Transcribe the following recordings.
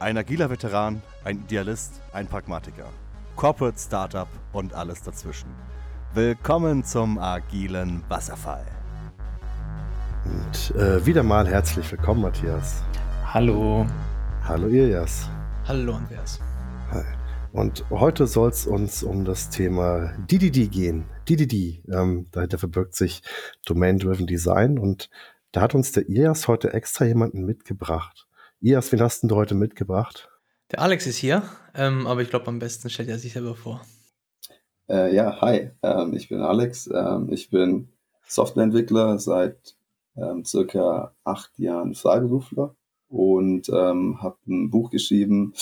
Ein agiler Veteran, ein Idealist, ein Pragmatiker. Corporate Startup und alles dazwischen. Willkommen zum agilen Wasserfall. Und äh, wieder mal herzlich willkommen, Matthias. Hallo. Hallo, Ilias. Hallo, Andreas. Hi. Und heute soll es uns um das Thema DDD gehen. DDD, ähm, dahinter verbirgt sich Domain-Driven Design und da hat uns der Ilias heute extra jemanden mitgebracht. Ilias, wen hast du heute mitgebracht? Der Alex ist hier, ähm, aber ich glaube, am besten stellt er sich selber vor. Äh, ja, hi, ähm, ich bin Alex. Ähm, ich bin Softwareentwickler seit ähm, circa acht Jahren Freiberufler und ähm, habe ein Buch geschrieben,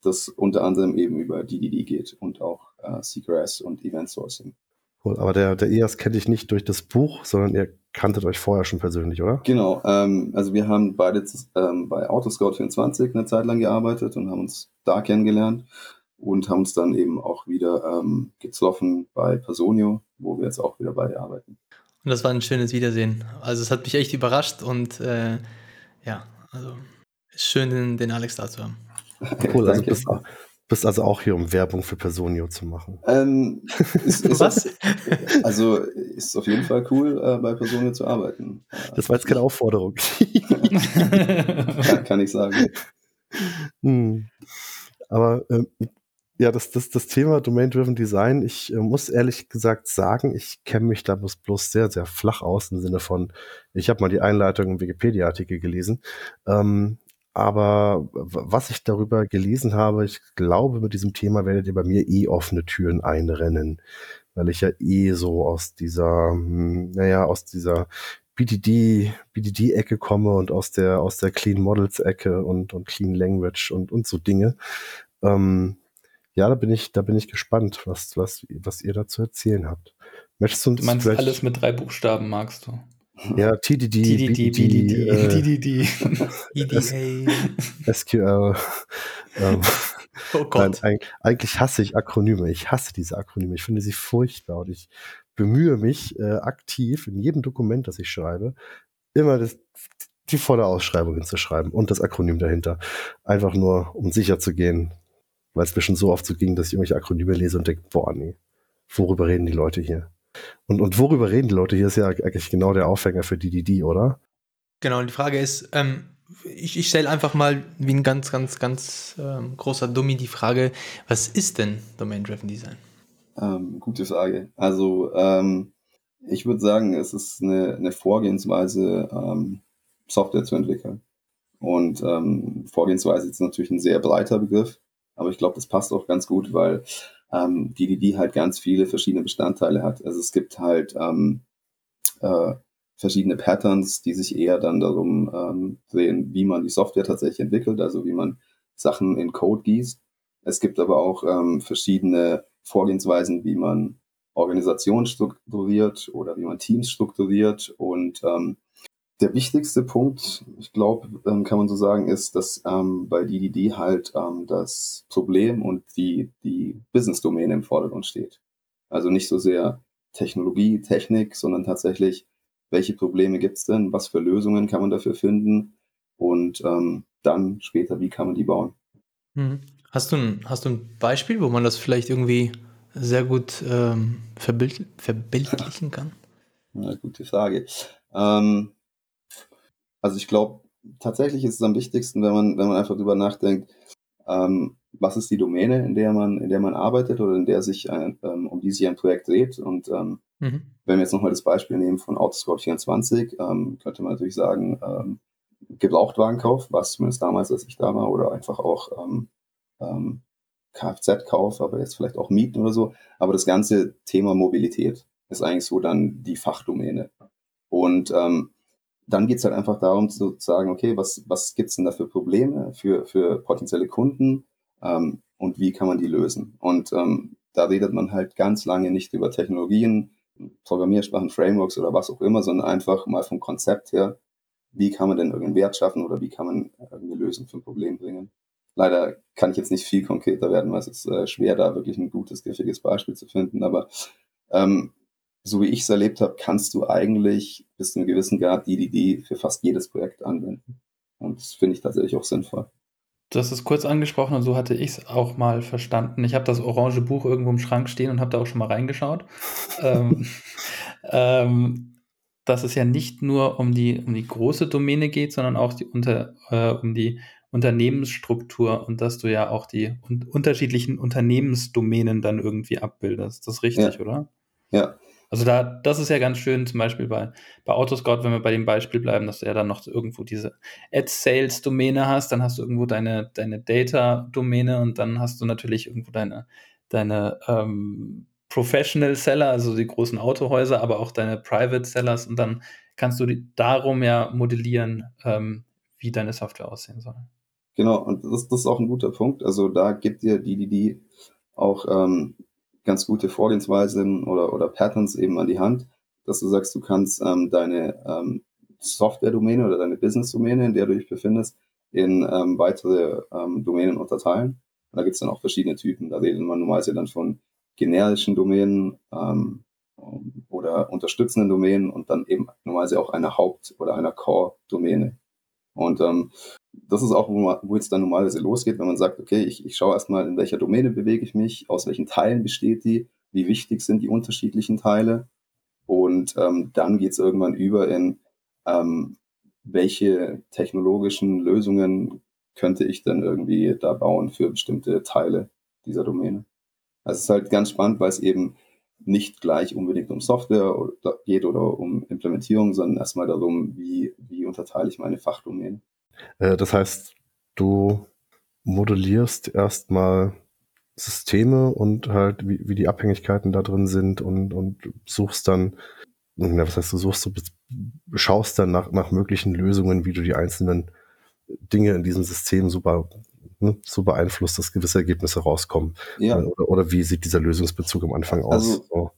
das unter anderem eben über DDD geht und auch äh, Seagrass und Event Sourcing. Cool, aber der, der EAS kennt dich nicht durch das Buch, sondern ihr kanntet euch vorher schon persönlich, oder? Genau, ähm, also wir haben beide ähm, bei Autoscout24 eine Zeit lang gearbeitet und haben uns da kennengelernt und haben uns dann eben auch wieder ähm, getroffen bei Personio, wo wir jetzt auch wieder beide arbeiten. Und das war ein schönes Wiedersehen. Also es hat mich echt überrascht und äh, ja, also ist schön, den, den Alex da zu haben. Cool, also bist, bist also auch hier, um Werbung für Personio zu machen. Ähm, ist, ist Was? also ist auf jeden Fall cool, äh, bei Personio zu arbeiten. Das war jetzt keine Aufforderung. kann, kann ich sagen. Hm. Aber ähm, ja, das, das, das Thema Domain-Driven Design, ich äh, muss ehrlich gesagt sagen, ich kenne mich da bloß, bloß sehr, sehr flach aus im Sinne von, ich habe mal die Einleitung im Wikipedia-Artikel gelesen. Ähm, aber was ich darüber gelesen habe, ich glaube, mit diesem Thema werdet ihr bei mir eh offene Türen einrennen, weil ich ja eh so aus dieser, hm, naja, aus dieser BDD, BDD-Ecke komme und aus der, aus der Clean Models-Ecke und, und Clean Language und, und so Dinge. Ähm, ja, da bin ich, da bin ich gespannt, was, was, was ihr dazu erzählen habt. Möchtest du, du meinst alles mit drei Buchstaben, magst du? Ja, TDD, TDD, BDD, TDD, EDA, SQL. Oh Gott. Nein, eigentlich hasse ich Akronyme. Ich hasse diese Akronyme. Ich finde sie furchtbar und ich bemühe mich äh, aktiv in jedem Dokument, das ich schreibe, immer das, die volle Ausschreibung hinzuschreiben und das Akronym dahinter. Einfach nur, um sicher zu gehen, weil es mir schon so oft so ging, dass ich irgendwelche Akronyme lese und denke, boah, nee, worüber reden die Leute hier? Und, und worüber reden die Leute? Hier ist ja eigentlich genau der Aufhänger für DDD, oder? Genau, und die Frage ist, ähm, ich, ich stelle einfach mal wie ein ganz, ganz, ganz ähm, großer Dummy die Frage, was ist denn Domain-Driven Design? Ähm, gute Frage. Also ähm, ich würde sagen, es ist eine, eine Vorgehensweise, ähm, Software zu entwickeln. Und ähm, Vorgehensweise ist natürlich ein sehr breiter Begriff, aber ich glaube, das passt auch ganz gut, weil ähm, DDD halt ganz viele verschiedene Bestandteile hat. Also es gibt halt ähm, äh, verschiedene Patterns, die sich eher dann darum ähm, drehen, wie man die Software tatsächlich entwickelt, also wie man Sachen in Code gießt. Es gibt aber auch ähm, verschiedene Vorgehensweisen, wie man Organisationen strukturiert oder wie man Teams strukturiert und ähm, der wichtigste Punkt, ich glaube, ähm, kann man so sagen, ist, dass ähm, bei DDD halt ähm, das Problem und die, die Business-Domäne im Vordergrund steht. Also nicht so sehr Technologie, Technik, sondern tatsächlich, welche Probleme gibt es denn, was für Lösungen kann man dafür finden und ähm, dann später, wie kann man die bauen. Hm. Hast, du ein, hast du ein Beispiel, wo man das vielleicht irgendwie sehr gut ähm, verbild, verbildlichen kann? Ja, gute Frage. Ähm, also ich glaube, tatsächlich ist es am wichtigsten, wenn man, wenn man einfach drüber nachdenkt, ähm, was ist die Domäne, in der man, in der man arbeitet oder in der sich ein, ähm, um die sich ein Projekt dreht. Und ähm, mhm. wenn wir jetzt nochmal das Beispiel nehmen von Autoscout24, ähm, könnte man natürlich sagen, ähm, Gebrauchtwagenkauf, was zumindest damals, als ich da war, oder einfach auch ähm, ähm, Kfz-Kauf, aber jetzt vielleicht auch Mieten oder so. Aber das ganze Thema Mobilität ist eigentlich so dann die Fachdomäne. Und ähm, dann geht es halt einfach darum zu sagen, okay, was, was gibt es denn da für Probleme für, für potenzielle Kunden ähm, und wie kann man die lösen? Und ähm, da redet man halt ganz lange nicht über Technologien, Programmiersprachen, Frameworks oder was auch immer, sondern einfach mal vom Konzept her, wie kann man denn irgendeinen Wert schaffen oder wie kann man eine Lösung für ein Problem bringen. Leider kann ich jetzt nicht viel konkreter werden, weil es ist äh, schwer, da wirklich ein gutes, griffiges Beispiel zu finden, aber ähm, so wie ich es erlebt habe, kannst du eigentlich bis zu einem gewissen Grad DDD für fast jedes Projekt anwenden. Und das finde ich tatsächlich auch sinnvoll. Du hast es kurz angesprochen und so hatte ich es auch mal verstanden. Ich habe das orange Buch irgendwo im Schrank stehen und habe da auch schon mal reingeschaut. ähm, ähm, dass es ja nicht nur um die, um die große Domäne geht, sondern auch die unter, äh, um die Unternehmensstruktur und dass du ja auch die un unterschiedlichen Unternehmensdomänen dann irgendwie abbildest. Das ist richtig, Ja. oder? Ja, Also da, das ist ja ganz schön, zum Beispiel bei, bei Autoscout, wenn wir bei dem Beispiel bleiben, dass du ja dann noch irgendwo diese Ad-Sales-Domäne hast, dann hast du irgendwo deine, deine Data-Domäne und dann hast du natürlich irgendwo deine, deine ähm, Professional Seller, also die großen Autohäuser, aber auch deine Private Sellers und dann kannst du die, darum ja modellieren, ähm, wie deine Software aussehen soll. Genau, und das, das ist auch ein guter Punkt. Also da gibt dir DDD auch ähm, ganz gute Vorgehensweisen oder, oder Patterns eben an die Hand, dass du sagst, du kannst ähm, deine ähm, Software-Domäne oder deine Business-Domäne, in der du dich befindest, in ähm, weitere ähm, Domänen unterteilen. Und da gibt es dann auch verschiedene Typen. Da redet man normalerweise dann von generischen Domänen ähm, oder unterstützenden Domänen und dann eben normalerweise auch einer Haupt- oder einer Core-Domäne. Und ähm, das ist auch, wo, jetzt dann normalerweise losgeht, wenn man sagt, okay, ich, ich schaue erstmal, in welcher Domäne bewege ich mich, aus welchen Teilen besteht die, wie wichtig sind die unterschiedlichen Teile. Und ähm, dann geht es irgendwann über in, ähm, welche technologischen Lösungen könnte ich dann irgendwie da bauen für bestimmte Teile dieser Domäne. Also es ist halt ganz spannend, weil es eben nicht gleich unbedingt um Software geht oder um Implementierung, sondern erstmal darum, wie, wie unterteile ich meine Fachdomänen. Äh, das heißt, du modellierst erstmal Systeme und halt, wie, wie die Abhängigkeiten da drin sind und, und suchst dann, na, was heißt du, suchst du, schaust dann nach, nach möglichen Lösungen, wie du die einzelnen Dinge in diesem System super, ne, so beeinflusst, dass gewisse Ergebnisse rauskommen. Ja, Oder, oder wie sieht dieser Lösungsbezug am Anfang aus? Also- so.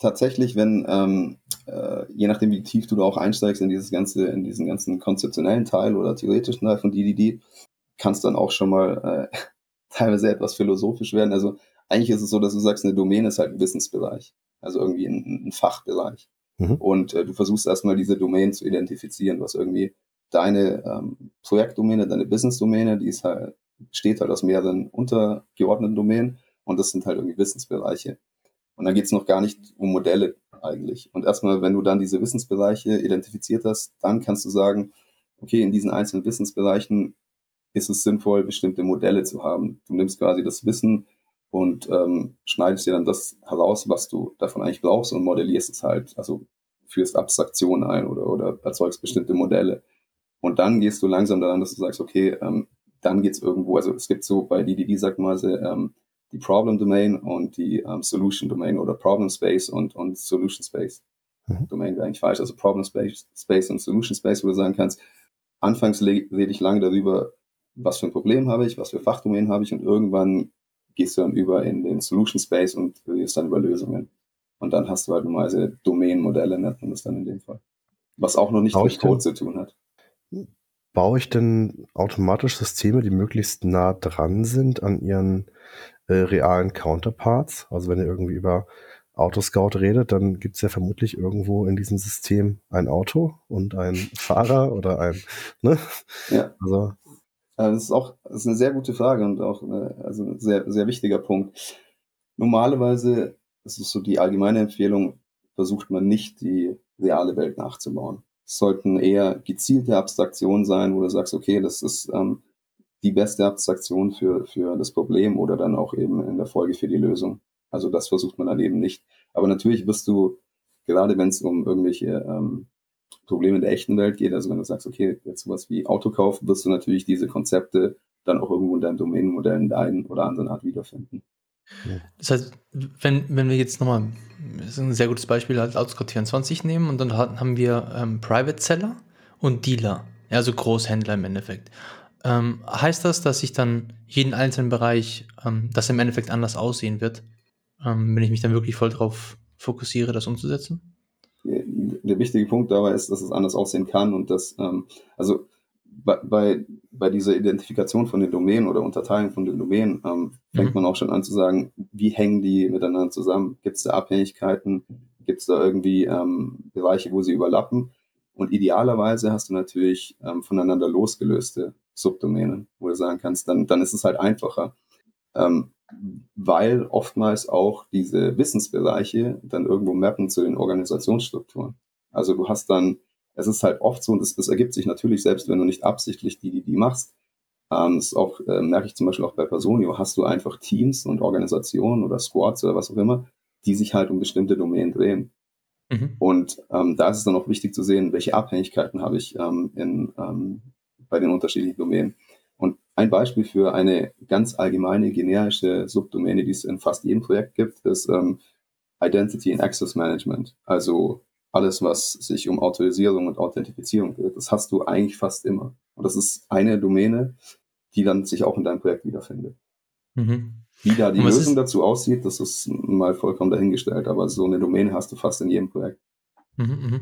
Tatsächlich, wenn, ähm, äh, je nachdem, wie tief du da auch einsteigst in dieses ganze, in diesen ganzen konzeptionellen Teil oder theoretischen Teil von DDD, kann es dann auch schon mal äh, teilweise etwas philosophisch werden. Also eigentlich ist es so, dass du sagst, eine Domäne ist halt ein Wissensbereich, also irgendwie ein, ein Fachbereich. Mhm. Und äh, du versuchst erstmal diese Domänen zu identifizieren, was irgendwie deine ähm, Projektdomäne, deine Businessdomäne, die ist halt, besteht halt aus mehreren untergeordneten Domänen und das sind halt irgendwie Wissensbereiche. Und dann geht es noch gar nicht um Modelle eigentlich. Und erstmal, wenn du dann diese Wissensbereiche identifiziert hast, dann kannst du sagen, okay, in diesen einzelnen Wissensbereichen ist es sinnvoll, bestimmte Modelle zu haben. Du nimmst quasi das Wissen und ähm, schneidest dir dann das heraus, was du davon eigentlich brauchst und modellierst es halt, also führst Abstraktionen ein oder, oder erzeugst bestimmte Modelle. Und dann gehst du langsam daran, dass du sagst, okay, ähm, dann geht's irgendwo, also es gibt so bei DDD sagt also, ähm, die Problem Domain und die ähm, Solution Domain oder Problem Space und, und Solution Space. Mhm. Domain wäre eigentlich falsch, also Problem Space, Space und Solution Space, wo du sagen kannst, anfangs rede ich lange darüber, was für ein Problem habe ich, was für Fachdomänen habe ich und irgendwann gehst du dann über in den Solution Space und redest dann über Lösungen. Und dann hast du halt normalerweise Domänenmodelle, nennt man das dann in dem Fall. Was auch noch nicht mit ich denn- Code zu tun hat. Baue ich denn automatisch Systeme, die möglichst nah dran sind an ihren äh, realen Counterparts? Also wenn ihr irgendwie über Autoscout redet, dann gibt es ja vermutlich irgendwo in diesem System ein Auto und ein Fahrer oder ein, ne? Ja. Also, Äh, Das ist auch das ist eine sehr gute Frage und auch eine, also ein sehr, sehr wichtiger Punkt. Normalerweise, das ist so die allgemeine Empfehlung, versucht man nicht die reale Welt nachzubauen. Es sollten eher gezielte Abstraktionen sein, wo du sagst, okay, das ist ähm, die beste Abstraktion für, für das Problem oder dann auch eben in der Folge für die Lösung. Also das versucht man dann eben nicht. Aber natürlich wirst du, gerade wenn es um irgendwelche ähm, Probleme in der echten Welt geht, also wenn du sagst, okay, jetzt sowas wie Autokauf, wirst du natürlich diese Konzepte dann auch irgendwo in deinem Domänenmodell in einen oder anderen Art wiederfinden. Das heißt, wenn, wenn wir jetzt nochmal, ist ein sehr gutes Beispiel, als Outscout 24 nehmen und dann haben wir ähm, Private Seller und Dealer, also Großhändler im Endeffekt. Ähm, heißt das, dass ich dann jeden einzelnen Bereich, ähm, das im Endeffekt anders aussehen wird, ähm, wenn ich mich dann wirklich voll darauf fokussiere, das umzusetzen? Der wichtige Punkt dabei ist, dass es anders aussehen kann und dass, ähm, also bei, bei, bei dieser Identifikation von den Domänen oder Unterteilung von den Domänen ähm, fängt Mhm. man auch schon an zu sagen, wie hängen die miteinander zusammen? Gibt es da Abhängigkeiten? Gibt es da irgendwie ähm, Bereiche, wo sie überlappen? Und idealerweise hast du natürlich ähm, voneinander losgelöste Subdomänen, wo du sagen kannst, dann, dann ist es halt einfacher. Ähm, weil oftmals auch diese Wissensbereiche dann irgendwo mappen zu den Organisationsstrukturen. Also du hast dann, es ist halt oft so, und das, das ergibt sich natürlich selbst, wenn du nicht absichtlich die, die, die machst. Ähm, das auch, äh, merke ich zum Beispiel auch bei Personio, hast du einfach Teams und Organisationen oder Squads oder was auch immer, die sich halt um bestimmte Domänen drehen. Mhm. Und ähm, da ist es dann auch wichtig zu sehen, welche Abhängigkeiten habe ich ähm, in, ähm, bei den unterschiedlichen Domänen. Und ein Beispiel für eine ganz allgemeine generische Subdomäne, die es in fast jedem Projekt gibt, ist ähm, Identity and Access Management. Also alles, was sich um Autorisierung und Authentifizierung geht. Das hast du eigentlich fast immer. Und das ist eine Domäne, die dann sich auch in deinem Projekt wiederfindet. Mhm. Wie da die Lösung dazu aussieht, das ist mal vollkommen dahingestellt, aber so eine Domäne hast du fast in jedem Projekt. Mhm, mhm.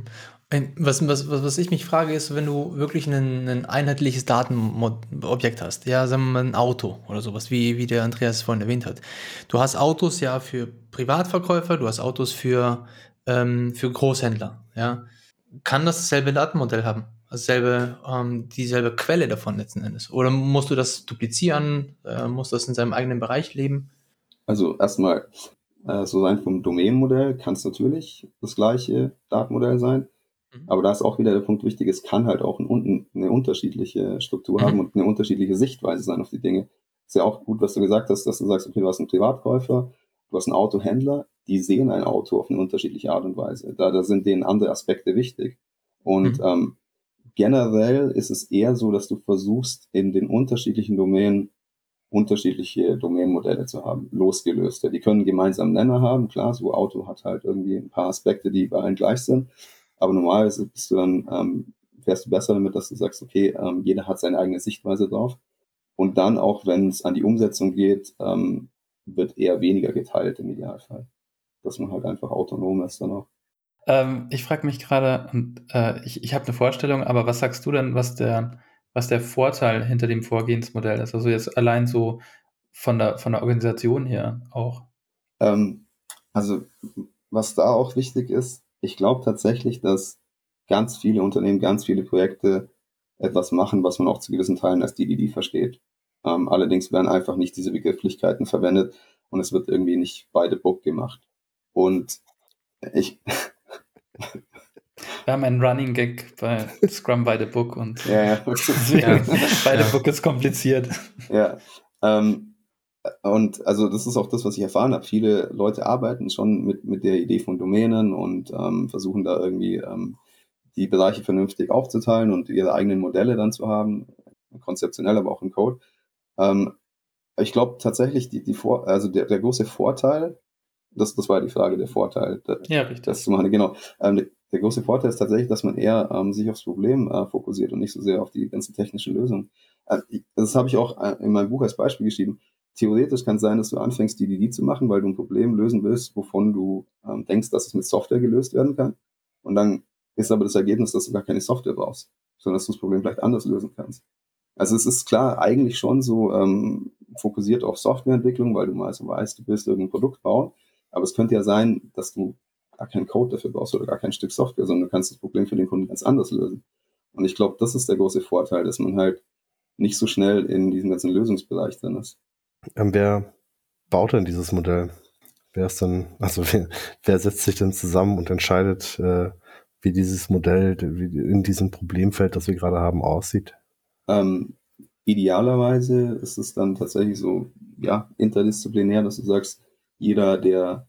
Was, was, was ich mich frage, ist, wenn du wirklich ein, ein einheitliches Datenobjekt hast, ja, sagen wir mal ein Auto oder sowas, wie, wie der Andreas vorhin erwähnt hat. Du hast Autos ja für Privatverkäufer, du hast Autos für, ähm, für Großhändler, ja. Kann das dasselbe Datenmodell haben? dasselbe, ähm, dieselbe Quelle davon letzten Endes? Oder musst du das duplizieren? Äh, musst du das in seinem eigenen Bereich leben? Also erstmal, äh, so sein vom Domänenmodell kann es natürlich das gleiche Datenmodell sein. Mhm. Aber da ist auch wieder der Punkt wichtig, es kann halt auch ein, eine unterschiedliche Struktur mhm. haben und eine unterschiedliche Sichtweise sein auf die Dinge. Ist ja auch gut, was du gesagt hast, dass du sagst, okay, du hast einen Privatkäufer, du hast einen Autohändler, die sehen ein Auto auf eine unterschiedliche Art und Weise. Da, da sind denen andere Aspekte wichtig. Und mhm. ähm, generell ist es eher so, dass du versuchst, in den unterschiedlichen Domänen unterschiedliche Domänenmodelle zu haben, losgelöste. Die können gemeinsam Nenner haben, klar, so Auto hat halt irgendwie ein paar Aspekte, die bei allen gleich sind, aber normalerweise bist du dann, ähm, fährst du besser damit, dass du sagst, okay, ähm, jeder hat seine eigene Sichtweise drauf und dann auch, wenn es an die Umsetzung geht, ähm, wird eher weniger geteilt im Idealfall, dass man halt einfach autonom ist dann auch. Ähm, ich frage mich gerade, und äh, ich, ich habe eine Vorstellung, aber was sagst du denn, was der, was der Vorteil hinter dem Vorgehensmodell ist? Also jetzt allein so von der, von der Organisation her auch. Ähm, also was da auch wichtig ist, ich glaube tatsächlich, dass ganz viele Unternehmen, ganz viele Projekte etwas machen, was man auch zu gewissen Teilen als DDD versteht. Ähm, allerdings werden einfach nicht diese Begrifflichkeiten verwendet und es wird irgendwie nicht beide Book gemacht. Und ich, wir haben einen Running Gag bei Scrum by the Book und ja, ja. ja. by the Book ist kompliziert. Ja. Ähm, und also das ist auch das, was ich erfahren habe. Viele Leute arbeiten schon mit, mit der Idee von Domänen und ähm, versuchen da irgendwie ähm, die Bereiche vernünftig aufzuteilen und ihre eigenen Modelle dann zu haben, konzeptionell, aber auch im Code. Ähm, ich glaube tatsächlich, die, die Vor also der, der große Vorteil das, das war die Frage, der Vorteil. Ja, richtig. Das zu machen, genau. Ähm, der große Vorteil ist tatsächlich, dass man eher ähm, sich aufs Problem äh, fokussiert und nicht so sehr auf die ganzen technischen Lösungen. Äh, das habe ich auch äh, in meinem Buch als Beispiel geschrieben. Theoretisch kann es sein, dass du anfängst, DDD zu machen, weil du ein Problem lösen willst, wovon du ähm, denkst, dass es mit Software gelöst werden kann. Und dann ist aber das Ergebnis, dass du gar keine Software brauchst, sondern dass du das Problem vielleicht anders lösen kannst. Also es ist klar eigentlich schon so ähm, fokussiert auf Softwareentwicklung, weil du mal so weißt, du willst irgendein Produkt bauen. Aber es könnte ja sein, dass du gar keinen Code dafür brauchst oder gar kein Stück Software, sondern du kannst das Problem für den Kunden ganz anders lösen. Und ich glaube, das ist der große Vorteil, dass man halt nicht so schnell in diesem ganzen Lösungsbereich drin ist. Ähm, wer baut denn dieses Modell? Wer ist denn, also wer, wer setzt sich denn zusammen und entscheidet, äh, wie dieses Modell wie in diesem Problemfeld, das wir gerade haben, aussieht? Ähm, idealerweise ist es dann tatsächlich so, ja, interdisziplinär, dass du sagst, jeder, der,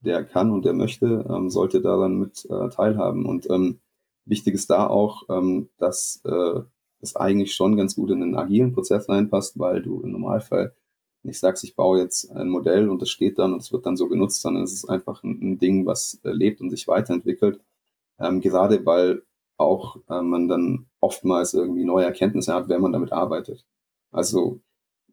der kann und der möchte, ähm, sollte daran mit äh, teilhaben. Und ähm, wichtig ist da auch, ähm, dass äh, es eigentlich schon ganz gut in einen agilen Prozess reinpasst, weil du im Normalfall nicht sagst, ich baue jetzt ein Modell und das steht dann und es wird dann so genutzt, sondern es ist einfach ein, ein Ding, was äh, lebt und sich weiterentwickelt. Ähm, gerade weil auch äh, man dann oftmals irgendwie neue Erkenntnisse hat, wenn man damit arbeitet. Also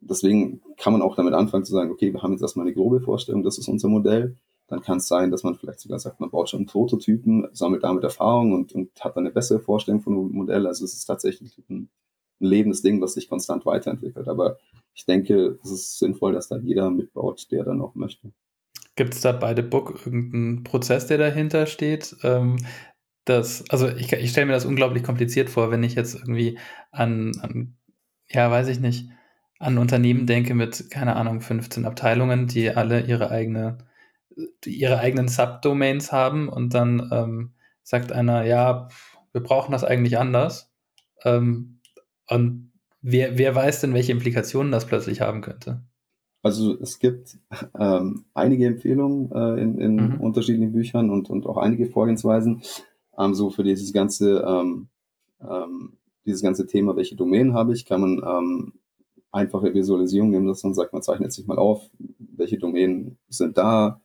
deswegen kann man auch damit anfangen zu sagen, okay, wir haben jetzt erstmal eine grobe Vorstellung, das ist unser Modell. Dann kann es sein, dass man vielleicht sogar sagt, man baut schon einen Prototypen, sammelt damit Erfahrung und, und hat dann eine bessere Vorstellung von einem Modell. Also es ist tatsächlich ein, ein lebendes Ding, was sich konstant weiterentwickelt. Aber ich denke, es ist sinnvoll, dass da jeder mitbaut, der dann auch möchte. Gibt es da bei The Book irgendeinen Prozess, der dahinter steht? Ähm, das, also ich, ich stelle mir das unglaublich kompliziert vor, wenn ich jetzt irgendwie an, an ja, weiß ich nicht, an Unternehmen denke mit, keine Ahnung, 15 Abteilungen, die alle ihre eigene, ihre eigenen Subdomains haben und dann ähm, sagt einer, ja, wir brauchen das eigentlich anders. Ähm, und wer, wer weiß denn, welche Implikationen das plötzlich haben könnte? Also es gibt ähm, einige Empfehlungen äh, in, in mhm. unterschiedlichen Büchern und, und auch einige Vorgehensweisen, ähm, so für dieses ganze, ähm, ähm, dieses ganze Thema, welche Domänen habe ich, kann man ähm, einfache Visualisierung nehmen, dass man sagt, man zeichnet sich mal auf, welche Domänen sind da,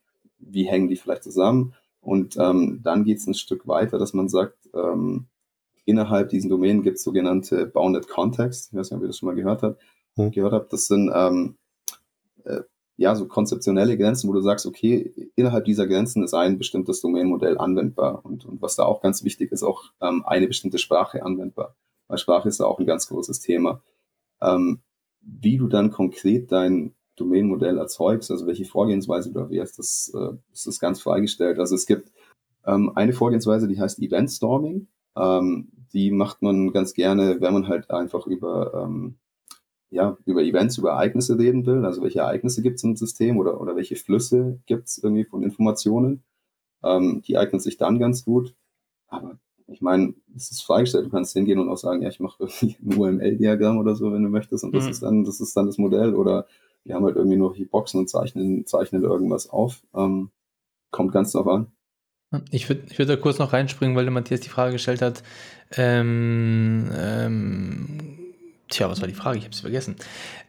wie hängen die vielleicht zusammen. Und ähm, dann geht es ein Stück weiter, dass man sagt, ähm, innerhalb diesen Domänen gibt es sogenannte Bounded Context. Ich weiß nicht, ob ihr das schon mal gehört habt. Hm. Gehört habt. Das sind ähm, äh, ja so konzeptionelle Grenzen, wo du sagst, okay, innerhalb dieser Grenzen ist ein bestimmtes Domänenmodell anwendbar. Und, und was da auch ganz wichtig ist, auch ähm, eine bestimmte Sprache anwendbar. Weil Sprache ist da auch ein ganz großes Thema. Ähm, wie du dann konkret dein Domänenmodell erzeugst, also welche Vorgehensweise du wählst, das, äh, das ist ganz freigestellt. Also es gibt ähm, eine Vorgehensweise, die heißt Event Storming. Ähm, die macht man ganz gerne, wenn man halt einfach über, ähm, ja, über Events, über Ereignisse reden will. Also welche Ereignisse gibt es im System oder, oder welche Flüsse gibt es irgendwie von Informationen. Ähm, die eignen sich dann ganz gut. Aber ich meine, es ist freigestellt, du kannst hingehen und auch sagen, ja, ich mache irgendwie ein UML-Diagramm oder so, wenn du möchtest, und das mhm. ist dann, das ist dann das Modell. Oder wir haben halt irgendwie nur die Boxen und zeichnen, zeichnen irgendwas auf. Ähm, kommt ganz drauf an. Ich würde ich würd da kurz noch reinspringen, weil der Matthias die Frage gestellt hat. Ähm, ähm, tja, was war die Frage? Ich habe es vergessen.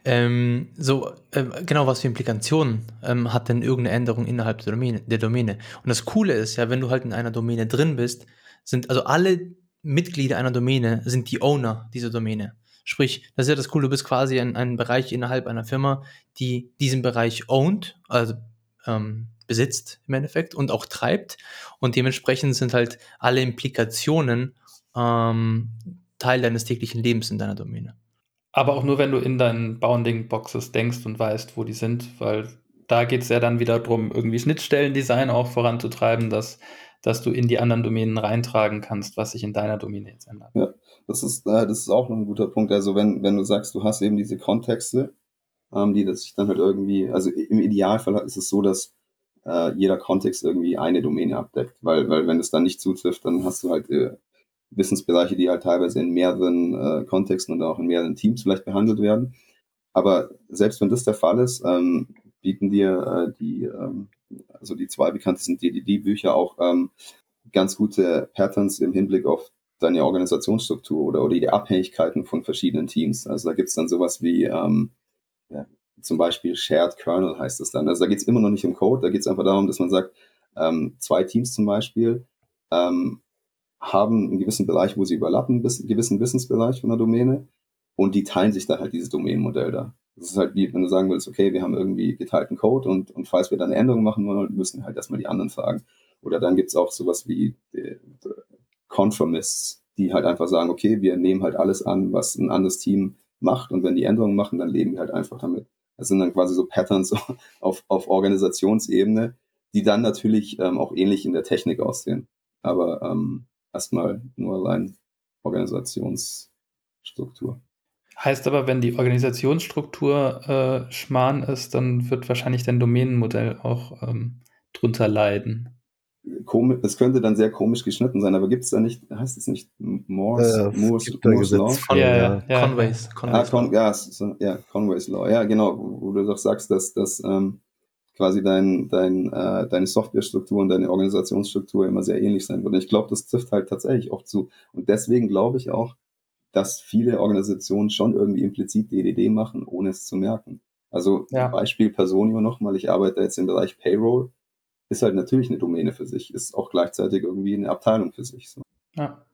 Ähm, so, äh, genau, was für Implikationen ähm, hat denn irgendeine Änderung innerhalb der Domäne, der Domäne? Und das Coole ist ja, wenn du halt in einer Domäne drin bist, sind also alle Mitglieder einer Domäne sind die Owner dieser Domäne. Sprich, das ist ja das Coole, du bist quasi ein, ein Bereich innerhalb einer Firma, die diesen Bereich ownt, also ähm, besitzt im Endeffekt und auch treibt. Und dementsprechend sind halt alle Implikationen ähm, Teil deines täglichen Lebens in deiner Domäne. Aber auch nur, wenn du in deinen Bounding-Boxes denkst und weißt, wo die sind, weil da geht es ja dann wieder darum, irgendwie Schnittstellendesign auch voranzutreiben, dass, dass du in die anderen Domänen reintragen kannst, was sich in deiner Domäne jetzt ändert. Ja, das ist, äh, das ist auch noch ein guter Punkt. Also wenn, wenn du sagst, du hast eben diese Kontexte, ähm, die das sich dann halt irgendwie, also im Idealfall ist es so, dass äh, jeder Kontext irgendwie eine Domäne abdeckt. Weil, weil wenn es dann nicht zutrifft, dann hast du halt äh, Wissensbereiche, die halt teilweise in mehreren äh, Kontexten und auch in mehreren Teams vielleicht behandelt werden. Aber selbst wenn das der Fall ist, ähm, bieten dir äh, die, ähm, also die zwei bekanntesten DDD-Bücher auch ähm, ganz gute Patterns im Hinblick auf deine Organisationsstruktur oder, oder die Abhängigkeiten von verschiedenen Teams. Also da gibt es dann sowas wie ähm, ja, zum Beispiel Shared Kernel heißt es dann. Also da geht es immer noch nicht um Code, da geht es einfach darum, dass man sagt, ähm, zwei Teams zum Beispiel ähm, haben einen gewissen Bereich, wo sie überlappen, einen gewissen Wissensbereich von der Domäne und die teilen sich dann halt dieses Domänenmodell da. Das ist halt wie, wenn du sagen willst, okay, wir haben irgendwie geteilten Code und, und falls wir da eine Änderung machen wollen, müssen wir halt erstmal die anderen fragen. Oder dann gibt es auch sowas wie die Conformists, die halt einfach sagen, okay, wir nehmen halt alles an, was ein anderes Team macht und wenn die Änderungen machen, dann leben wir halt einfach damit. Das sind dann quasi so Patterns auf, auf Organisationsebene, die dann natürlich ähm, auch ähnlich in der Technik aussehen. Aber ähm, erstmal nur allein Organisationsstruktur. Heißt aber, wenn die Organisationsstruktur äh, Schmarrn ist, dann wird wahrscheinlich dein Domänenmodell auch ähm, drunter leiden. Komisch, es könnte dann sehr komisch geschnitten sein, aber gibt es da nicht, heißt es nicht Morse, äh, Morse, Morse Law? Von, ja, ja, ja, Conways. Conways ah, Con, ja, so, ja, Conways Law. Ja, genau, wo, du doch sagst, dass, dass ähm, quasi dein, dein, äh, deine Softwarestruktur und deine Organisationsstruktur immer sehr ähnlich sein wird. Und ich glaube, das trifft halt tatsächlich auch zu. Und deswegen glaube ich auch, dass viele Organisationen schon irgendwie implizit DDD machen, ohne es zu merken. Also ja. Beispiel Personio nochmal, ich arbeite jetzt im Bereich Payroll, ist halt natürlich eine Domäne für sich, ist auch gleichzeitig irgendwie eine Abteilung für sich. So. Ja.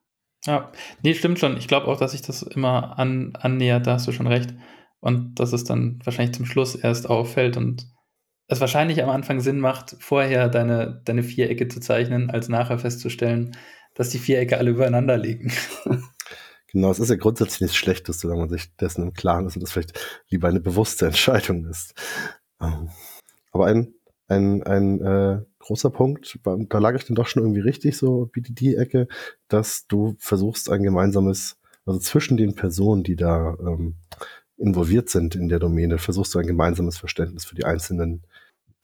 Ja, nee, stimmt schon. Ich glaube auch, dass sich das immer an, annähert, da hast du schon recht. Und dass es dann wahrscheinlich zum Schluss erst auffällt und es wahrscheinlich am Anfang Sinn macht, vorher deine, deine Vierecke zu zeichnen, als nachher festzustellen, dass die Vierecke alle übereinander liegen. Genau, es ist ja grundsätzlich nichts Schlechtes, solange man sich dessen im Klaren ist und das vielleicht lieber eine bewusste Entscheidung ist. Ähm, aber ein, ein, ein äh, großer Punkt, da lag ich dann doch schon irgendwie richtig, so wie die, Ecke, dass du versuchst, ein gemeinsames, also zwischen den Personen, die da ähm, involviert sind in der Domäne, versuchst du ein gemeinsames Verständnis für die einzelnen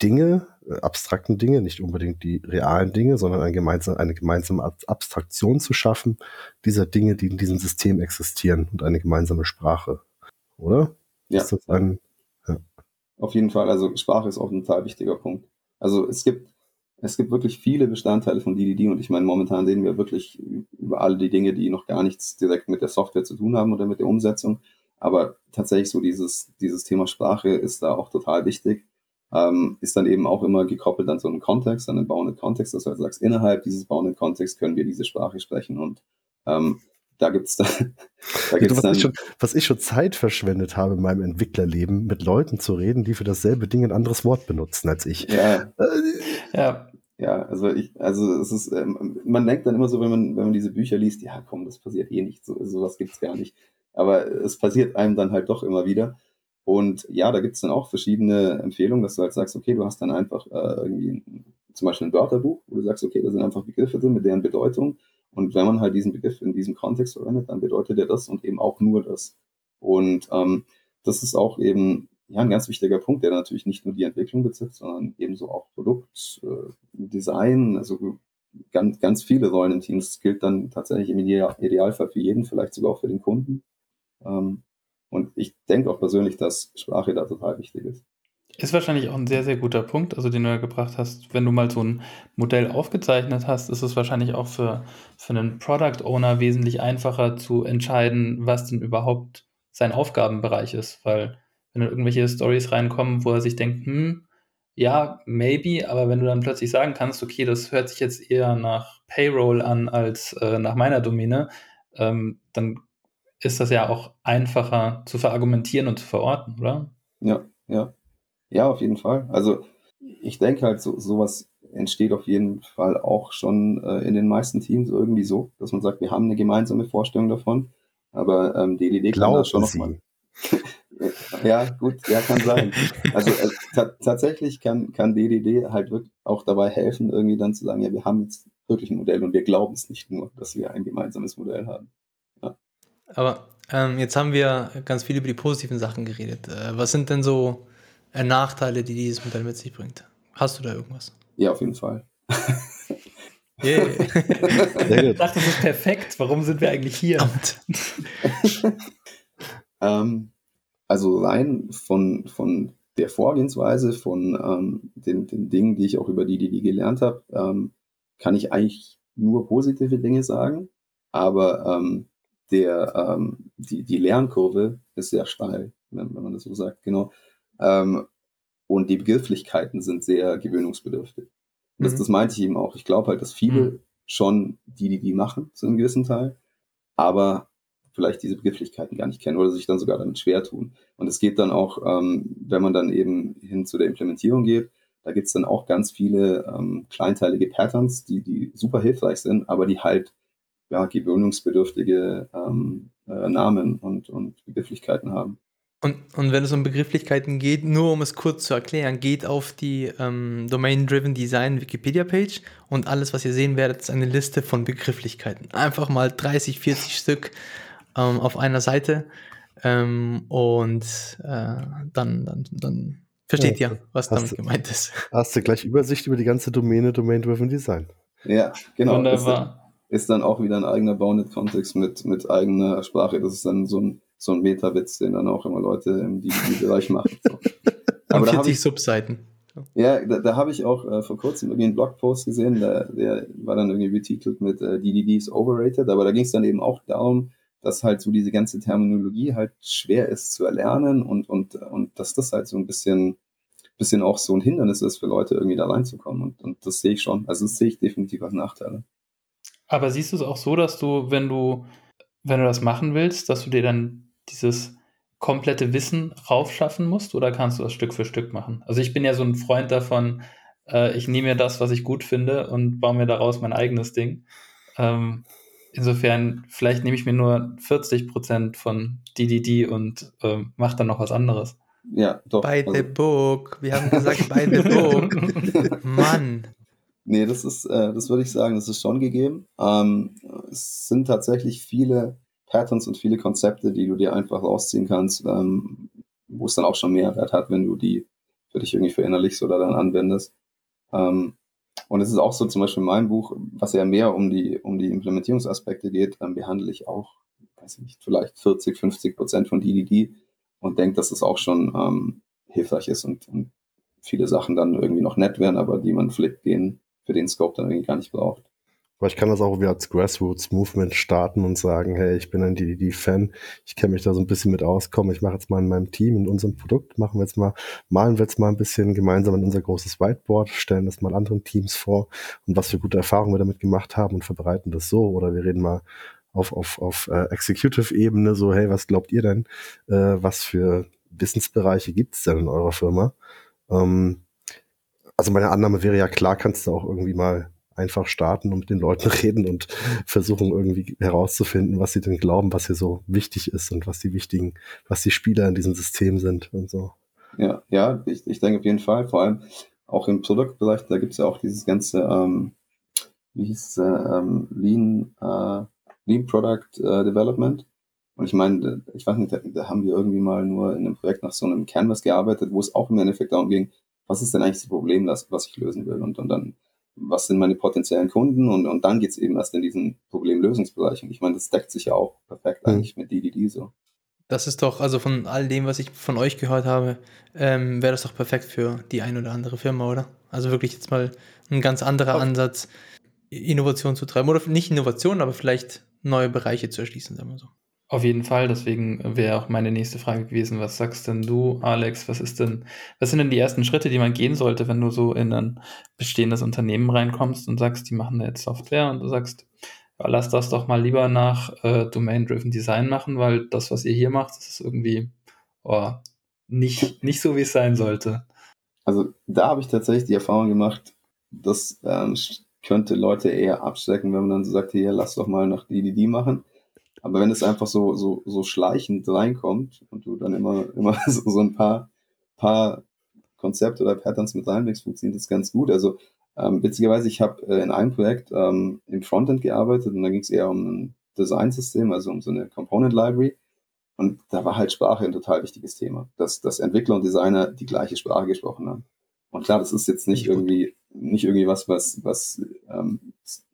Dinge, äh, abstrakten Dinge, nicht unbedingt die realen Dinge, sondern eine gemeinsame, eine gemeinsame Abstraktion zu schaffen dieser Dinge, die in diesem System existieren und eine gemeinsame Sprache. Oder? Ja. Ist das ein. Auf jeden Fall. Also Sprache ist auch ein total wichtiger Punkt. Also es gibt, es gibt wirklich viele Bestandteile von DDD und ich meine, momentan sehen wir wirklich über alle die Dinge, die noch gar nichts direkt mit der Software zu tun haben oder mit der Umsetzung. Aber tatsächlich so dieses, dieses Thema Sprache ist da auch total wichtig ähm, ist dann eben auch immer gekoppelt an so einen Kontext, an einen bauenden Kontext, dass du halt sagst, innerhalb dieses bauenden Kontexts können wir diese Sprache sprechen und ähm, da gibt's da, da gibt's was, dann, ich schon, was ich schon Zeit verschwendet habe in meinem Entwicklerleben, mit Leuten zu reden, die für dasselbe Ding ein anderes Wort benutzen als ich. Ja, ja. Ja, also ich, also es ist, ähm, man denkt dann immer so, wenn man, wenn man diese Bücher liest, ja komm, das passiert eh nicht, so, sowas gibt's gar nicht. Aber es passiert einem dann halt doch immer wieder. Und ja, da gibt es dann auch verschiedene Empfehlungen, dass du halt sagst, okay, du hast dann einfach äh, irgendwie zum Beispiel ein Wörterbuch, wo du sagst, okay, da sind einfach Begriffe drin mit deren Bedeutung. Und wenn man halt diesen Begriff in diesem Kontext verwendet, dann bedeutet er das und eben auch nur das. Und ähm, das ist auch eben ja, ein ganz wichtiger Punkt, der natürlich nicht nur die Entwicklung betrifft, sondern ebenso auch Produkt, äh, Design, also ganz, ganz viele Rollen im Team. Das gilt dann tatsächlich im Idealfall für jeden, vielleicht sogar auch für den Kunden. Ähm, und ich denke auch persönlich, dass Sprache da total wichtig ist. Ist wahrscheinlich auch ein sehr, sehr guter Punkt, also den du ja gebracht hast. Wenn du mal so ein Modell aufgezeichnet hast, ist es wahrscheinlich auch für, für einen Product Owner wesentlich einfacher zu entscheiden, was denn überhaupt sein Aufgabenbereich ist. Weil wenn dann irgendwelche Stories reinkommen, wo er sich denkt, hm, ja, maybe, aber wenn du dann plötzlich sagen kannst, okay, das hört sich jetzt eher nach Payroll an als äh, nach meiner Domäne, ähm, dann ist das ja auch einfacher zu verargumentieren und zu verorten, oder? Ja, ja. Ja, auf jeden Fall. Also ich denke halt, so, sowas entsteht auf jeden Fall auch schon äh, in den meisten Teams irgendwie so, dass man sagt, wir haben eine gemeinsame Vorstellung davon, aber ähm, DDD kann da schon nochmal. ja, gut, ja, kann sein. Also äh, tatsächlich kann, kann DDD halt wirklich auch dabei helfen, irgendwie dann zu sagen, ja, wir haben jetzt wirklich ein Modell und wir glauben es nicht nur, dass wir ein gemeinsames Modell haben. Aber ähm, jetzt haben wir ganz viel über die positiven Sachen geredet. Äh, was sind denn so äh, Nachteile, die dieses Modell mit sich bringt? Hast du da irgendwas? Ja, auf jeden Fall. Yeah. ich dachte, das ist perfekt. Warum sind wir eigentlich hier? ähm, also rein von, von der Vorgehensweise, von ähm, den, den Dingen, die ich auch über die, die, die gelernt habe, ähm, kann ich eigentlich nur positive Dinge sagen. Aber ähm, der, ähm, die, die Lernkurve ist sehr steil, wenn, wenn man das so sagt, genau. Ähm, und die Begrifflichkeiten sind sehr gewöhnungsbedürftig. Das, mhm. das meinte ich eben auch. Ich glaube halt, dass viele mhm. schon die, die die machen, zu einem gewissen Teil, aber vielleicht diese Begrifflichkeiten gar nicht kennen oder sich dann sogar damit schwer tun. Und es geht dann auch, ähm, wenn man dann eben hin zu der Implementierung geht, da gibt es dann auch ganz viele ähm, kleinteilige Patterns, die, die super hilfreich sind, aber die halt ja, gewöhnungsbedürftige ähm, äh, Namen und, und Begrifflichkeiten haben. Und, und wenn es um Begrifflichkeiten geht, nur um es kurz zu erklären, geht auf die ähm, Domain-Driven Design Wikipedia-Page und alles, was ihr sehen werdet, ist eine Liste von Begrifflichkeiten. Einfach mal 30, 40 Stück ähm, auf einer Seite ähm, und äh, dann, dann, dann versteht ja, ihr, was damit du, gemeint ist. Hast du gleich Übersicht über die ganze Domäne Domain-Driven Design. Ja, genau. Wunderbar ist dann auch wieder ein eigener Bounded-Kontext mit, mit eigener Sprache. Das ist dann so ein, so ein Meta-Witz, den dann auch immer Leute im DBD-Bereich machen. So. Aber 40 ich, Subseiten. Ja, da, da habe ich auch äh, vor kurzem irgendwie einen Blogpost gesehen, der, der war dann irgendwie betitelt mit äh, DDD is overrated, aber da ging es dann eben auch darum, dass halt so diese ganze Terminologie halt schwer ist zu erlernen und, und, und dass das halt so ein bisschen, bisschen auch so ein Hindernis ist für Leute, irgendwie da reinzukommen. Und, und das sehe ich schon. Also das sehe ich definitiv als Nachteile. Aber siehst du es auch so, dass du, wenn du, wenn du das machen willst, dass du dir dann dieses komplette Wissen raufschaffen musst oder kannst du das Stück für Stück machen? Also ich bin ja so ein Freund davon, äh, ich nehme mir das, was ich gut finde und baue mir daraus mein eigenes Ding. Ähm, insofern, vielleicht nehme ich mir nur 40 Prozent von DDD und äh, mache dann noch was anderes. Ja, doch. By the also book. Wir haben gesagt, by the book. Mann. Nee, das ist, äh, das würde ich sagen, das ist schon gegeben. Ähm, es sind tatsächlich viele Patterns und viele Konzepte, die du dir einfach rausziehen kannst, ähm, wo es dann auch schon Mehrwert hat, wenn du die für dich irgendwie verinnerlichst oder dann anwendest. Ähm, und es ist auch so, zum Beispiel in meinem Buch, was ja mehr um die, um die Implementierungsaspekte geht, ähm, behandle ich auch, weiß ich nicht, vielleicht 40, 50 Prozent von DDD und denke, dass es auch schon ähm, hilfreich ist und, und viele Sachen dann irgendwie noch nett werden, aber die man vielleicht den, für den Scope dann irgendwie gar nicht braucht. Aber ich kann das auch wieder als Grassroots-Movement starten und sagen, hey, ich bin ein DDD-Fan, ich kenne mich da so ein bisschen mit aus, komm, ich mache jetzt mal in meinem Team, in unserem Produkt, machen wir jetzt mal, malen wir jetzt mal ein bisschen gemeinsam in unser großes Whiteboard, stellen das mal anderen Teams vor und was für gute Erfahrungen wir damit gemacht haben und verbreiten das so. Oder wir reden mal auf, auf, auf äh, Executive-Ebene so, hey, was glaubt ihr denn, äh, was für Wissensbereiche gibt es denn in eurer Firma? Ähm, also meine Annahme wäre ja klar, kannst du auch irgendwie mal einfach starten und mit den Leuten reden und versuchen irgendwie herauszufinden, was sie denn glauben, was hier so wichtig ist und was die wichtigen, was die Spieler in diesem System sind und so. Ja, ja, ich, ich denke auf jeden Fall, vor allem auch im Produktbereich, da gibt es ja auch dieses ganze, ähm, wie hieß es, ähm, Lean, äh, Lean Product äh, Development. Und ich meine, ich weiß nicht, da, da haben wir irgendwie mal nur in einem Projekt nach so einem Canvas gearbeitet, wo es auch im Endeffekt darum ging, was ist denn eigentlich das Problem, das, was ich lösen will? Und, und dann was sind meine potenziellen Kunden und, und dann geht's eben erst in diesen Problemlösungsbereich. Und ich meine, das deckt sich ja auch perfekt mhm. eigentlich mit DDD so. Das ist doch, also von all dem, was ich von euch gehört habe, ähm, wäre das doch perfekt für die ein oder andere Firma, oder? Also wirklich jetzt mal ein ganz anderer okay. Ansatz, Innovation zu treiben. Oder nicht Innovation, aber vielleicht neue Bereiche zu erschließen, sagen wir so. Auf jeden Fall, deswegen wäre auch meine nächste Frage gewesen, was sagst denn du, Alex, was ist denn, was sind denn die ersten Schritte, die man gehen sollte, wenn du so in ein bestehendes Unternehmen reinkommst und sagst, die machen jetzt Software und du sagst, ja, lass das doch mal lieber nach äh, Domain-Driven Design machen, weil das, was ihr hier macht, das ist irgendwie oh, nicht, nicht so, wie es sein sollte. Also da habe ich tatsächlich die Erfahrung gemacht, das ähm, könnte Leute eher abschrecken, wenn man dann so sagt, hier, lass doch mal nach DDD machen aber wenn es einfach so, so, so schleichend reinkommt und du dann immer, immer so, so ein paar, paar Konzepte oder Patterns mit reinlegst, funktioniert das ganz gut. Also ähm, witzigerweise, ich habe äh, in einem Projekt ähm, im Frontend gearbeitet und da ging es eher um ein Design-System, also um so eine Component Library. Und da war halt Sprache ein total wichtiges Thema, dass, dass Entwickler und Designer die gleiche Sprache gesprochen haben. Und klar, das ist jetzt nicht irgendwie, nicht irgendwie was, was, was, ähm,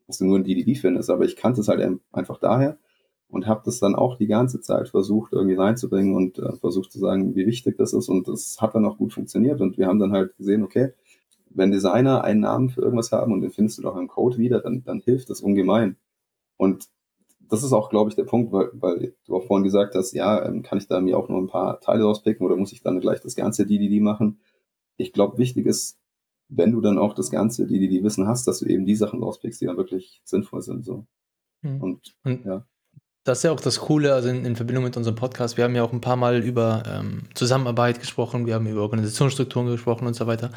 was du nur in DDD findest, aber ich kannte es halt einfach daher, und habe das dann auch die ganze Zeit versucht irgendwie reinzubringen und äh, versucht zu sagen, wie wichtig das ist und das hat dann auch gut funktioniert und wir haben dann halt gesehen, okay, wenn Designer einen Namen für irgendwas haben und den findest du doch im Code wieder, dann, dann hilft das ungemein. Und das ist auch, glaube ich, der Punkt, weil, weil du auch vorhin gesagt hast, ja, ähm, kann ich da mir auch nur ein paar Teile rauspicken oder muss ich dann gleich das ganze DDD machen? Ich glaube, wichtig ist, wenn du dann auch das ganze DDD-Wissen hast, dass du eben die Sachen rauspickst, die dann wirklich sinnvoll sind. So. Mhm. Und, und ja. Das ist ja auch das Coole, also in, in, Verbindung mit unserem Podcast. Wir haben ja auch ein paar Mal über ähm, Zusammenarbeit gesprochen, wir haben über Organisationsstrukturen gesprochen und so weiter.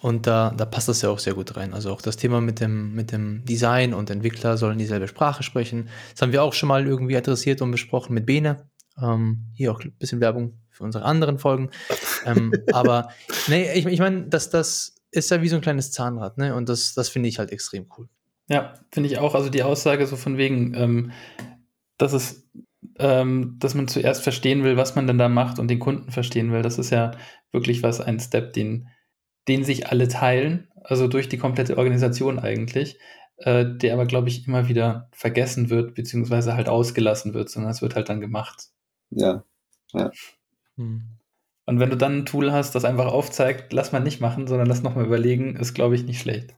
Und da, da passt das ja auch sehr gut rein. Also auch das Thema mit dem, mit dem Design und Entwickler sollen dieselbe Sprache sprechen. Das haben wir auch schon mal irgendwie adressiert und besprochen mit Bene. Ähm, hier auch ein bisschen Werbung für unsere anderen Folgen. ähm, aber nee, ich, ich meine, das, das ist ja wie so ein kleines Zahnrad, ne? Und das, das finde ich halt extrem cool. Ja, finde ich auch. Also die Aussage so von wegen, ähm, dass es, ähm, dass man zuerst verstehen will, was man denn da macht und den Kunden verstehen will. Das ist ja wirklich was, ein Step, den, den sich alle teilen, also durch die komplette Organisation eigentlich, äh, der aber, glaube ich, immer wieder vergessen wird, beziehungsweise halt ausgelassen wird, sondern es wird halt dann gemacht. Ja, ja. Hm. Und wenn du dann ein Tool hast, das einfach aufzeigt, lass mal nicht machen, sondern lass nochmal überlegen, ist, glaube ich, nicht schlecht.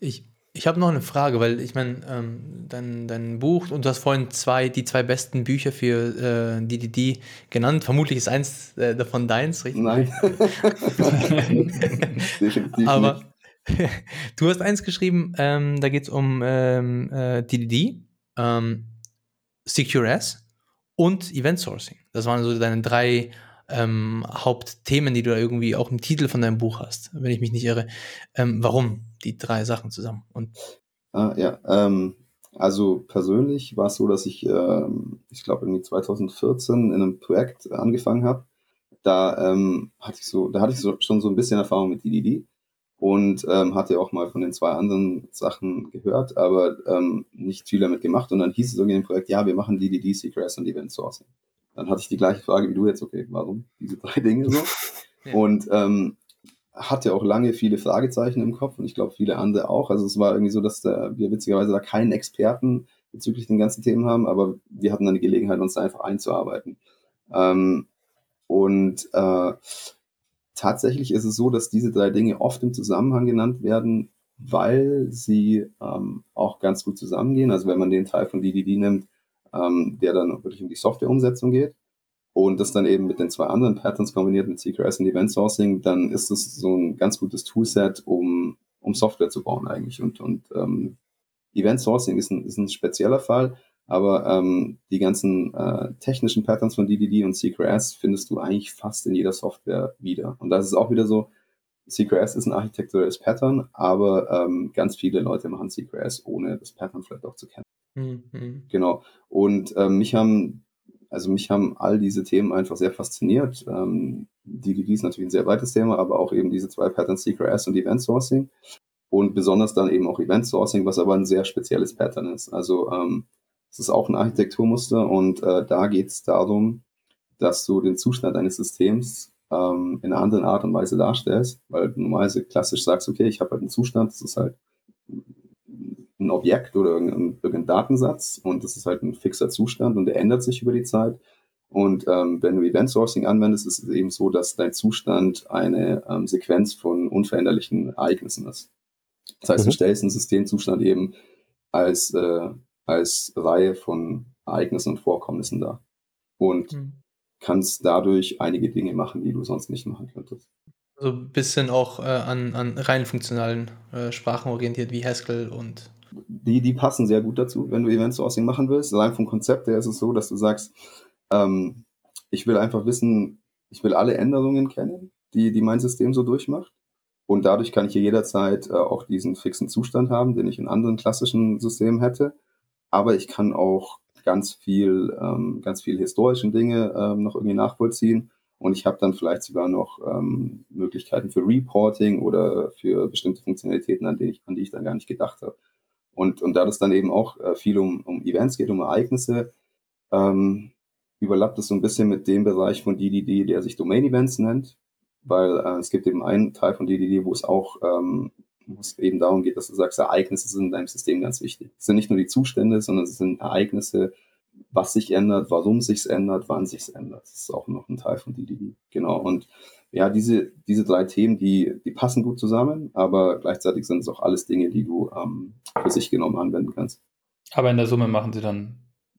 Ich, ich habe noch eine Frage, weil ich meine, ähm, dein, dein Buch und du hast vorhin zwei, die zwei besten Bücher für äh, DDD genannt. Vermutlich ist eins äh, davon deins, richtig? Nein. Aber du hast eins geschrieben, ähm, da geht es um ähm, äh, DDD, ähm, Secure S und Event Sourcing. Das waren so deine drei ähm, Hauptthemen, die du irgendwie auch im Titel von deinem Buch hast, wenn ich mich nicht irre. Ähm, warum die drei Sachen zusammen? Und ah, ja, ähm, also persönlich war es so, dass ich, ähm, ich glaube, irgendwie 2014 in einem Projekt angefangen habe. Da ähm, hatte ich so, da hatte ich so, schon so ein bisschen Erfahrung mit DDD und ähm, hatte auch mal von den zwei anderen Sachen gehört, aber ähm, nicht viel damit gemacht. Und dann hieß es irgendwie im Projekt, ja, wir machen DDD, Secrets und Event Sourcing. Dann hatte ich die gleiche Frage wie du jetzt, okay, warum diese drei Dinge so? Ja. Und ähm, hatte auch lange viele Fragezeichen im Kopf und ich glaube viele andere auch. Also es war irgendwie so, dass da, wir witzigerweise da keinen Experten bezüglich den ganzen Themen haben, aber wir hatten dann die Gelegenheit, uns da einfach einzuarbeiten. Ähm, und äh, tatsächlich ist es so, dass diese drei Dinge oft im Zusammenhang genannt werden, weil sie ähm, auch ganz gut zusammengehen. Also wenn man den Teil von DDD nimmt, ähm, der dann wirklich um die Softwareumsetzung geht und das dann eben mit den zwei anderen Patterns kombiniert mit CQRS und Event Sourcing, dann ist es so ein ganz gutes Toolset, um, um Software zu bauen eigentlich. Und, und ähm, Event Sourcing ist ein, ist ein spezieller Fall, aber ähm, die ganzen äh, technischen Patterns von DDD und CQRS findest du eigentlich fast in jeder Software wieder. Und das ist auch wieder so, CQRS ist ein architekturelles Pattern, aber ähm, ganz viele Leute machen CQRS, ohne das Pattern vielleicht auch zu kennen. Mhm. Genau. Und ähm, mich haben, also mich haben all diese Themen einfach sehr fasziniert. Ähm, DDD ist natürlich ein sehr weites Thema, aber auch eben diese zwei Patterns, CQRS und Event Sourcing. Und besonders dann eben auch Event Sourcing, was aber ein sehr spezielles Pattern ist. Also ähm, es ist auch ein Architekturmuster und äh, da geht es darum, dass du den Zustand eines Systems ähm, in einer anderen Art und Weise darstellst, weil du normalerweise klassisch sagst, okay, ich habe halt einen Zustand, das ist halt ein Objekt oder irgendein, irgendein Datensatz und das ist halt ein fixer Zustand und der ändert sich über die Zeit. Und ähm, wenn du Event Sourcing anwendest, ist es eben so, dass dein Zustand eine ähm, Sequenz von unveränderlichen Ereignissen ist. Das heißt, mhm. du stellst einen Systemzustand eben als äh, als Reihe von Ereignissen und Vorkommnissen da. Und mhm. kannst dadurch einige Dinge machen, die du sonst nicht machen könntest. So ein bisschen auch äh, an, an rein funktionalen äh, Sprachen orientiert wie Haskell und. Die, die passen sehr gut dazu, wenn du Event Sourcing machen willst. Allein vom Konzept her ist es so, dass du sagst, ähm, ich will einfach wissen, ich will alle Änderungen kennen, die, die mein System so durchmacht. Und dadurch kann ich hier jederzeit äh, auch diesen fixen Zustand haben, den ich in anderen klassischen Systemen hätte aber ich kann auch ganz viel, ähm, ganz viel historischen Dinge ähm, noch irgendwie nachvollziehen. Und ich habe dann vielleicht sogar noch ähm, Möglichkeiten für Reporting oder für bestimmte Funktionalitäten, an die ich, an die ich dann gar nicht gedacht habe. Und, und da das dann eben auch äh, viel um, um Events geht, um Ereignisse, ähm, überlappt es so ein bisschen mit dem Bereich von DDD, der sich Domain Events nennt, weil äh, es gibt eben einen Teil von DDD, wo es auch ähm, wo es eben darum geht, dass du sagst, Ereignisse sind in deinem System ganz wichtig. Es sind nicht nur die Zustände, sondern es sind Ereignisse, was sich ändert, warum sich's ändert, wann sich's ändert. Das ist auch noch ein Teil von DDD. Genau. Und ja, diese, diese drei Themen, die, die passen gut zusammen, aber gleichzeitig sind es auch alles Dinge, die du ähm, für sich genommen anwenden kannst. Aber in der Summe machen sie dann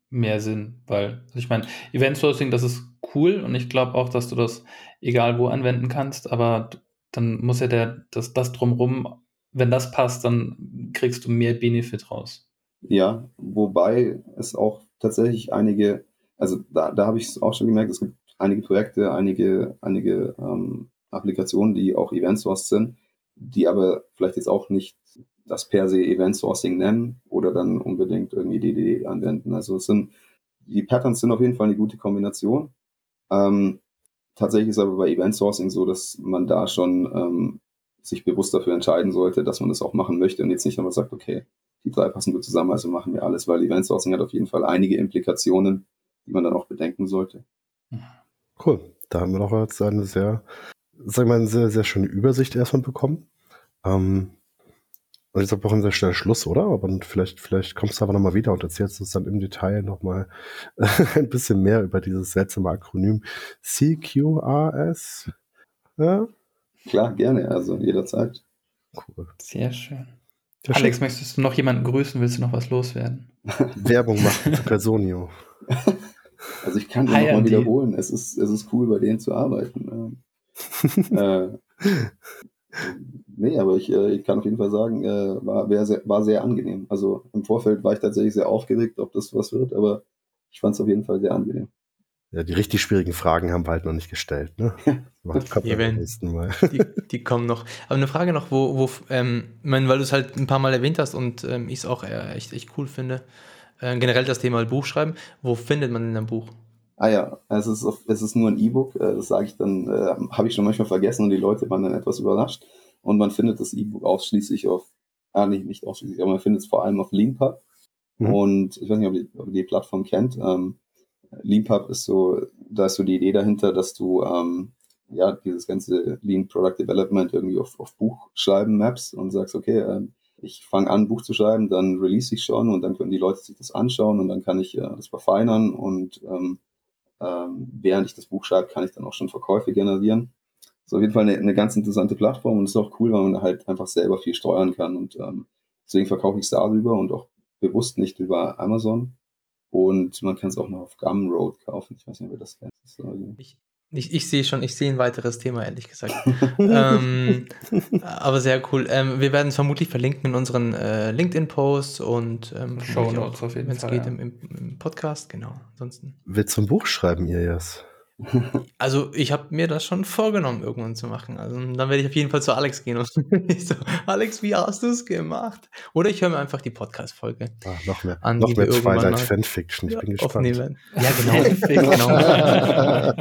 mehr Sinn, weil, also ich meine, Event Sourcing, das ist cool und ich glaube auch, dass du das egal wo anwenden kannst, aber dann muss ja der, das, das drumrum wenn das passt, dann kriegst du mehr Benefit raus. Ja, wobei es auch tatsächlich einige, also da, da habe ich es auch schon gemerkt, es gibt einige Projekte, einige, einige ähm, Applikationen, die auch Event Source sind, die aber vielleicht jetzt auch nicht das per se Event Sourcing nennen oder dann unbedingt irgendwie DDD anwenden. Also es sind, die Patterns sind auf jeden Fall eine gute Kombination. Ähm, tatsächlich ist aber bei Event Sourcing so, dass man da schon ähm, sich bewusst dafür entscheiden sollte, dass man das auch machen möchte und jetzt nicht nur sagt, okay, die drei passen gut zusammen, also machen wir alles, weil Event Sourcing hat auf jeden Fall einige Implikationen, die man dann auch bedenken sollte. Cool. Da haben wir doch jetzt eine sehr, sagen wir mal, eine sehr, sehr schöne Übersicht erstmal bekommen. Ähm, und jetzt auch ein sehr schneller Schluss, oder? Aber vielleicht, vielleicht kommst du aber nochmal wieder und erzählst uns dann im Detail nochmal ein bisschen mehr über dieses seltsame Akronym CQRS. Ja? Klar, gerne, also jederzeit. Cool. Sehr schön. Ja, Alex, schön. möchtest du noch jemanden grüßen? Willst du noch was loswerden? Werbung machen für Personio. Also ich kann nur mal wiederholen, es ist, es ist cool, bei denen zu arbeiten. äh, nee, aber ich, äh, ich kann auf jeden Fall sagen, äh, war, sehr, war sehr angenehm. Also im Vorfeld war ich tatsächlich sehr aufgeregt, ob das was wird, aber ich fand es auf jeden Fall sehr angenehm. Ja, die richtig schwierigen Fragen haben wir halt noch nicht gestellt. Ne? kommt beim nächsten Mal. Die, die, kommen noch. Aber eine Frage noch, wo, wo ähm, weil du es halt ein paar Mal erwähnt hast und ähm, ich es auch äh, echt, echt cool finde, äh, generell das Thema Buchschreiben, wo findet man denn ein Buch? Ah ja, es ist, es ist nur ein E-Book, äh, das sage ich dann, äh, habe ich schon manchmal vergessen und die Leute waren dann etwas überrascht. und man findet das E-Book ausschließlich auf, ah, nicht, nicht ausschließlich, aber man findet es vor allem auf Leanpub. Mhm. Und ich weiß nicht, ob ihr, ob ihr die Plattform kennt. Ähm, Leanpub ist so, da ist so die Idee dahinter, dass du ähm, ja dieses ganze Lean Product Development irgendwie auf, auf Buchschreiben maps und sagst, okay, ähm, ich fange an, ein Buch zu schreiben, dann release ich schon und dann können die Leute sich das anschauen und dann kann ich äh, das verfeinern und ähm, ähm, während ich das Buch schreibe, kann ich dann auch schon Verkäufe generieren. So auf jeden Fall eine, eine ganz interessante Plattform und ist auch cool, weil man halt einfach selber viel steuern kann und ähm, deswegen verkaufe ich es darüber und auch bewusst nicht über Amazon. Und man kann es auch noch auf Gumroad kaufen. Ich weiß nicht, wer das kennt. Ich, ich, ich sehe schon, ich sehe ein weiteres Thema, ehrlich gesagt. ähm, aber sehr cool. Ähm, wir werden es vermutlich verlinken in unseren äh, LinkedIn-Posts und ähm, Show Notes auf jeden Fall. Wenn es geht ja. im, im, Podcast, genau. Ansonsten. Willst du ein Buch schreiben, Ilias? Also ich habe mir das schon vorgenommen, irgendwann zu machen. Also dann werde ich auf jeden Fall zu Alex gehen und ich so, Alex, wie hast du es gemacht? Oder ich höre mir einfach die Podcast-Folge ah, noch mehr, an, noch mehr Twilight Fanfiction. Ich bin gespannt. Ja, genau. genau.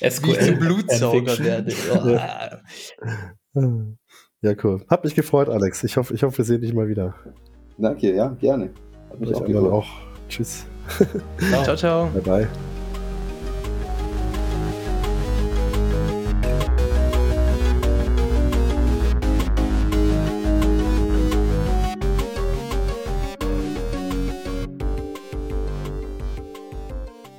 es wie ich zum Blutsauger werde. Ja. ja, cool. Hat mich gefreut, Alex. Ich hoffe, ich hoffe, wir sehen dich mal wieder. Danke, ja, gerne. Hat mich auch, auch Tschüss. ciao, ciao. Bye, bye.